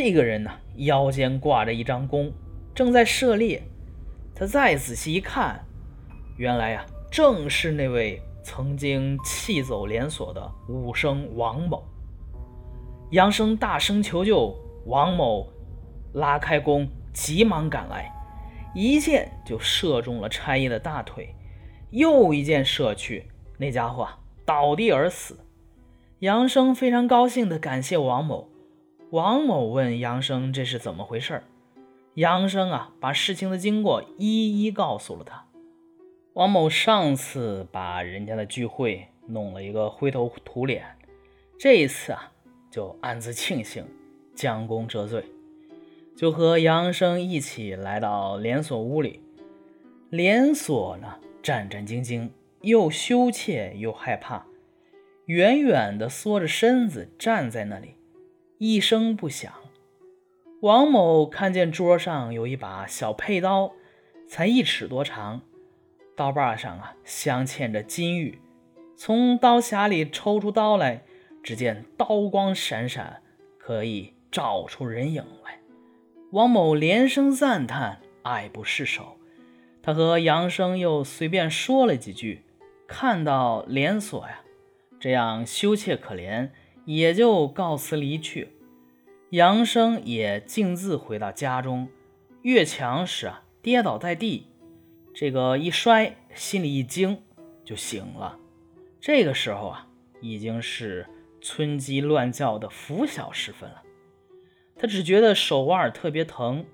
这个人呢，腰间挂着一张弓，正在射猎。他再仔细一看，原来呀，正是那位曾经气走连锁的武生王某。杨生大声求救，王某拉开弓，急忙赶来，一箭就射中了差役的大腿，又一箭射去，那家伙倒地而死。杨生非常高兴地感谢王某。王某问杨生：“这是怎么回事？”杨生啊，把事情的经过一一告诉了他。王某上次把人家的聚会弄了一个灰头土脸，这一次啊，就暗自庆幸，将功折罪，就和杨生一起来到连锁屋里。连锁呢，战战兢兢，又羞怯又害怕，远远地缩着身子站在那里。一声不响，王某看见桌上有一把小佩刀，才一尺多长，刀把上啊镶嵌着金玉。从刀匣里抽出刀来，只见刀光闪闪，可以照出人影来。王某连声赞叹，爱不释手。他和杨生又随便说了几句，看到连锁呀这样羞怯可怜。也就告辞离去，杨生也径自回到家中。越墙时啊，跌倒在地，这个一摔，心里一惊，就醒了。这个时候啊，已经是村鸡乱叫的拂晓时分了。他只觉得手腕特别疼，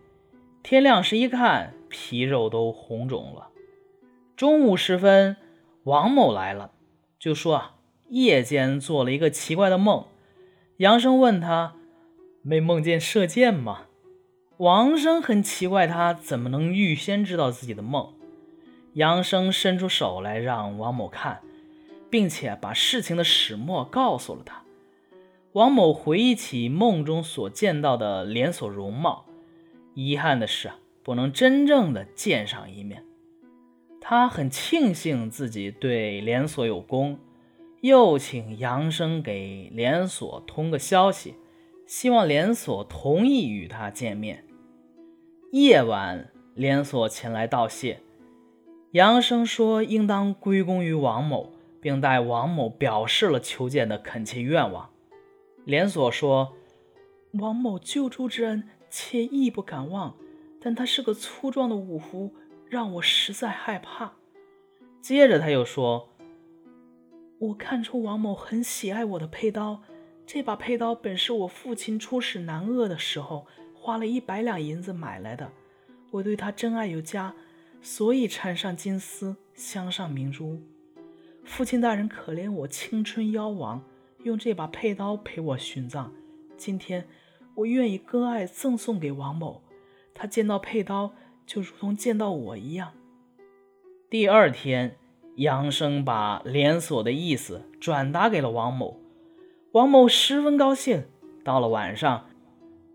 天亮时一看，皮肉都红肿了。中午时分，王某来了，就说啊。夜间做了一个奇怪的梦，杨生问他：“没梦见射箭吗？”王生很奇怪，他怎么能预先知道自己的梦？杨生伸出手来让王某看，并且把事情的始末告诉了他。王某回忆起梦中所见到的连锁容貌，遗憾的是不能真正的见上一面。他很庆幸自己对连锁有功。又请杨生给连锁通个消息，希望连锁同意与他见面。夜晚，连锁前来道谢，杨生说应当归功于王某，并代王某表示了求见的恳切愿望。连锁说：“王某救助之恩，妾亦不敢忘，但他是个粗壮的武夫，让我实在害怕。”接着他又说。我看出王某很喜爱我的佩刀，这把佩刀本是我父亲出使南鄂的时候花了一百两银子买来的。我对他真爱有加，所以缠上金丝，镶上明珠。父亲大人可怜我青春夭亡，用这把佩刀陪我殉葬。今天我愿意割爱赠送给王某，他见到佩刀就如同见到我一样。第二天。杨生把连锁的意思转达给了王某，王某十分高兴。到了晚上，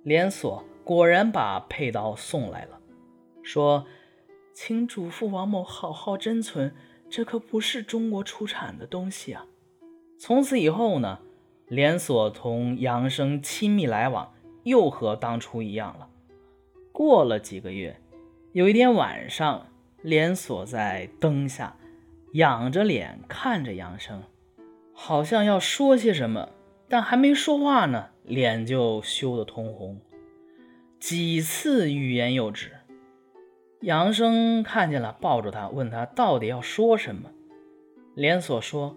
连锁果然把佩刀送来了，说：“请嘱咐王某好好珍存，这可不是中国出产的东西啊。”从此以后呢，连锁同杨生亲密来往，又和当初一样了。过了几个月，有一天晚上，连锁在灯下。仰着脸看着杨生，好像要说些什么，但还没说话呢，脸就羞得通红，几次欲言又止。杨生看见了，抱住他，问他到底要说什么。连锁说：“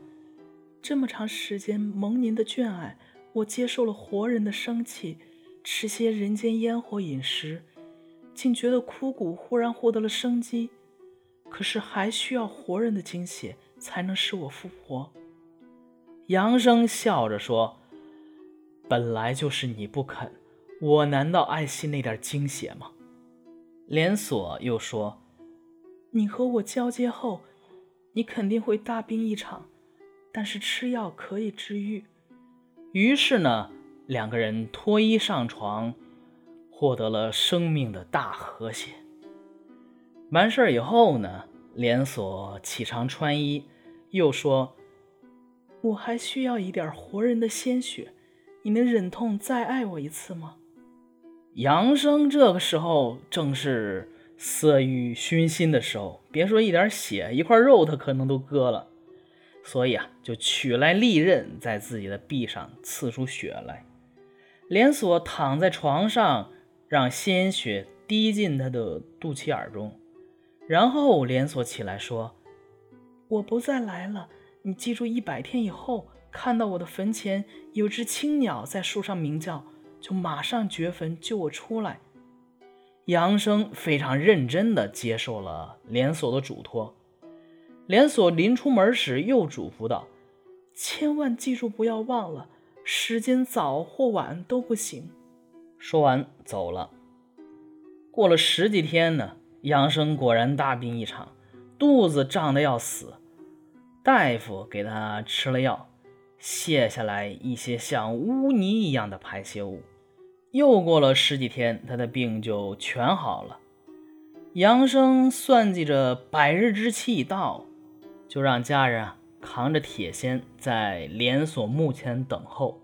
这么长时间蒙您的眷爱，我接受了活人的生气，吃些人间烟火饮食，竟觉得枯骨忽然获得了生机。”是还需要活人的精血才能使我复活。杨生笑着说：“本来就是你不肯，我难道爱惜那点精血吗？”连锁又说：“你和我交接后，你肯定会大病一场，但是吃药可以治愈。”于是呢，两个人脱衣上床，获得了生命的大和谐。完事儿以后呢，连锁起床穿衣，又说：“我还需要一点活人的鲜血，你能忍痛再爱我一次吗？”杨生这个时候正是色欲熏心的时候，别说一点血，一块肉他可能都割了。所以啊，就取来利刃，在自己的臂上刺出血来。连锁躺在床上，让鲜血滴进他的肚脐眼中，然后连锁起来说：“我不再来了。你记住，一百天以后看到我的坟前有只青鸟在树上鸣叫，就马上掘坟救我出来。”杨生非常认真地接受了连锁的嘱托。连锁临出门时又嘱咐道：“千万记住，不要忘了，时间早或晚都不行。”说完走了。过了十几天呢，杨生果然大病一场，肚子胀得要死。大夫给他吃了药，卸下来一些像污泥一样的排泄物。又过了十几天，他的病就全好了。杨生算计着百日之期已到。就让家人扛着铁锨在连锁墓前等候。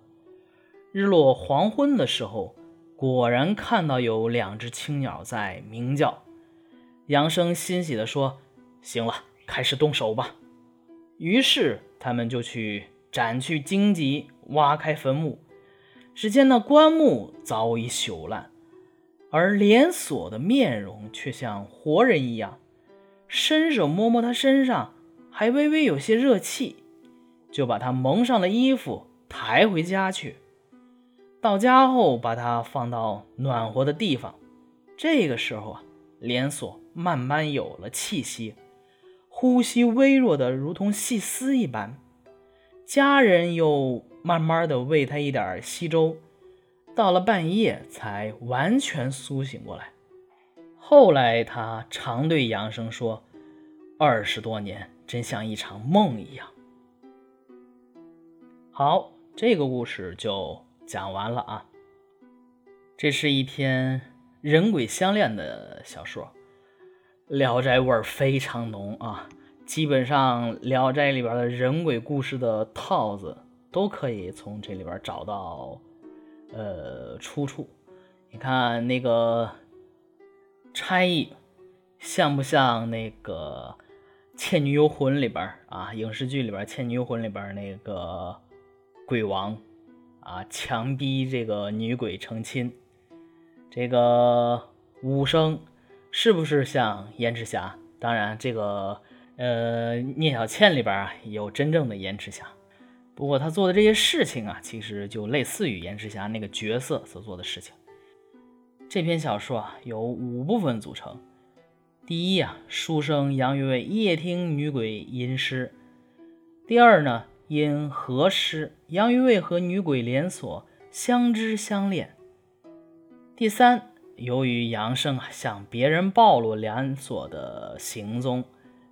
日落黄昏的时候，果然看到有两只青鸟在鸣叫。杨生欣喜地说：“行了，开始动手吧。”于是他们就去斩去荆棘，挖开坟墓。只见那棺木早已朽烂，而连锁的面容却像活人一样。伸手摸摸他身上。还微微有些热气，就把他蒙上了衣服，抬回家去。到家后，把他放到暖和的地方。这个时候啊，连锁慢慢有了气息，呼吸微弱的如同细丝一般。家人又慢慢的喂他一点稀粥，到了半夜才完全苏醒过来。后来他常对杨生说：“二十多年。”真像一场梦一样。好，这个故事就讲完了啊。这是一篇人鬼相恋的小说，《聊斋》味儿非常浓啊。基本上，《聊斋》里边的人鬼故事的套子都可以从这里边找到呃出处。你看那个差役，像不像那个？《倩女幽魂》里边啊，影视剧里边，《倩女幽魂》里边那个鬼王啊，强逼这个女鬼成亲，这个武生是不是像燕赤霞？当然，这个呃，聂小倩里边啊有真正的燕赤霞，不过他做的这些事情啊，其实就类似于燕赤霞那个角色所做的事情。这篇小说啊，由五部分组成。第一啊，书生杨于卫夜听女鬼吟诗。第二呢，因和诗，杨于卫和女鬼连锁相知相恋。第三，由于杨生啊向别人暴露连锁的行踪，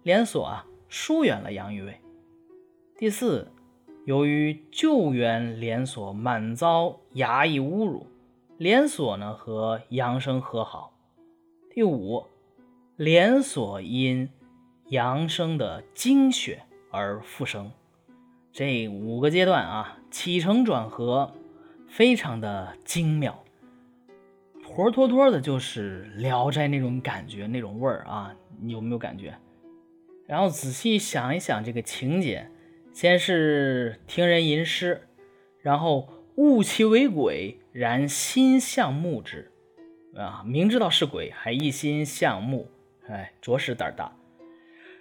连锁啊疏远了杨于卫。第四，由于救援连锁满遭衙役侮辱，连锁呢和杨生和好。第五。连锁因杨生的精血而复生，这五个阶段啊，起承转合非常的精妙，活脱脱的就是《聊斋》那种感觉、那种味儿啊，你有没有感觉？然后仔细想一想这个情节，先是听人吟诗，然后悟其为鬼，然心向目之，啊，明知道是鬼，还一心向目。哎，着实胆大，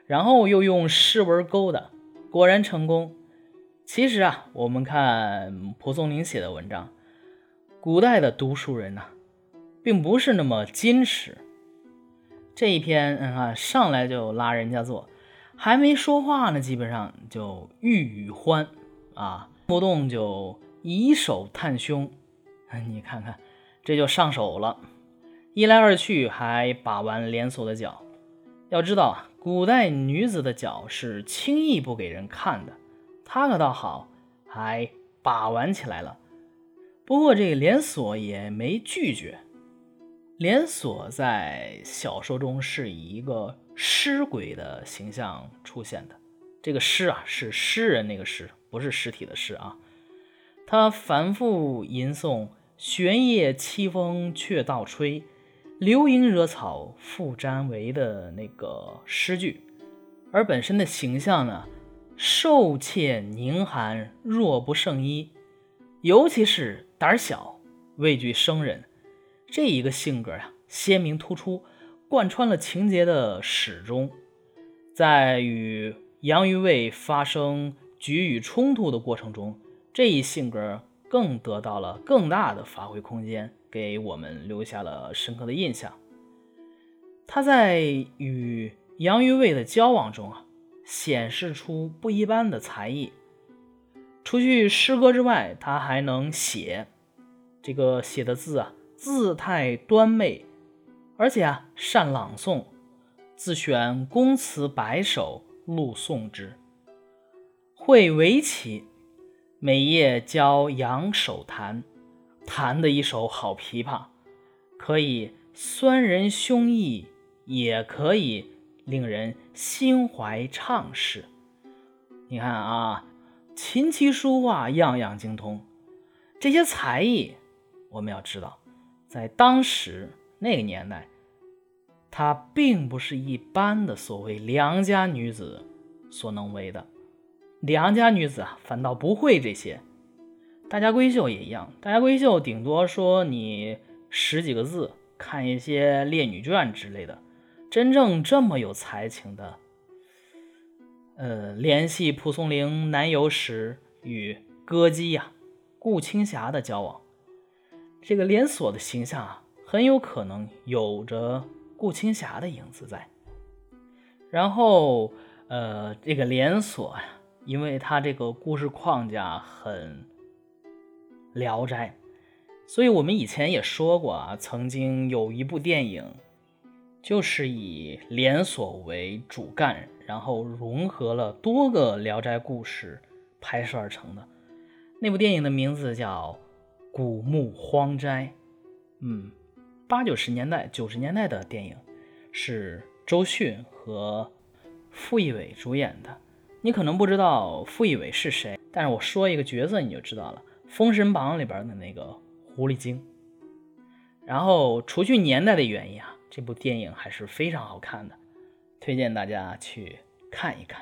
然后又用诗文勾搭，果然成功。其实啊，我们看蒲松龄写的文章，古代的读书人呐，并不是那么矜持。这一篇，你看上来就拉人家坐，还没说话呢，基本上就欲语欢啊，不动就以手探胸，你看看，这就上手了。一来二去，还把玩连锁的脚。要知道啊，古代女子的脚是轻易不给人看的。她可倒好，还把玩起来了。不过这个连锁也没拒绝。连锁在小说中是以一个尸鬼的形象出现的。这个尸啊，是诗人那个尸，不是尸体的尸啊。他反复吟诵。玄夜凄风却倒吹，流萤惹草复沾围的那个诗句，而本身的形象呢，瘦怯凝寒，弱不胜衣，尤其是胆小、畏惧生人这一个性格呀，鲜明突出，贯穿了情节的始终，在与杨于卫发生局与冲突的过程中，这一性格。更得到了更大的发挥空间，给我们留下了深刻的印象。他在与杨于卫的交往中啊，显示出不一般的才艺。除去诗歌之外，他还能写，这个写的字啊，字态端媚，而且啊，善朗诵，自选公词百首，录诵之，会围棋。每夜教杨手弹，弹的一手好琵琶，可以酸人胸臆，也可以令人心怀畅事。你看啊，琴棋书画样样精通，这些才艺，我们要知道，在当时那个年代，她并不是一般的所谓良家女子所能为的。良家女子啊，反倒不会这些。大家闺秀也一样，大家闺秀顶多说你识几个字，看一些《烈女传》之类的。真正这么有才情的，呃，联系蒲松龄南游时与歌姬呀顾青霞的交往，这个连锁的形象啊，很有可能有着顾青霞的影子在。然后，呃，这个连锁呀。因为它这个故事框架很《聊斋》，所以我们以前也说过啊，曾经有一部电影就是以连锁为主干，然后融合了多个《聊斋》故事拍摄而成的。那部电影的名字叫《古墓荒斋》。嗯，八九十年代、九十年代的电影，是周迅和傅艺伟主演的。你可能不知道傅艺伟是谁，但是我说一个角色你就知道了，《封神榜》里边的那个狐狸精。然后除去年代的原因啊，这部电影还是非常好看的，推荐大家去看一看。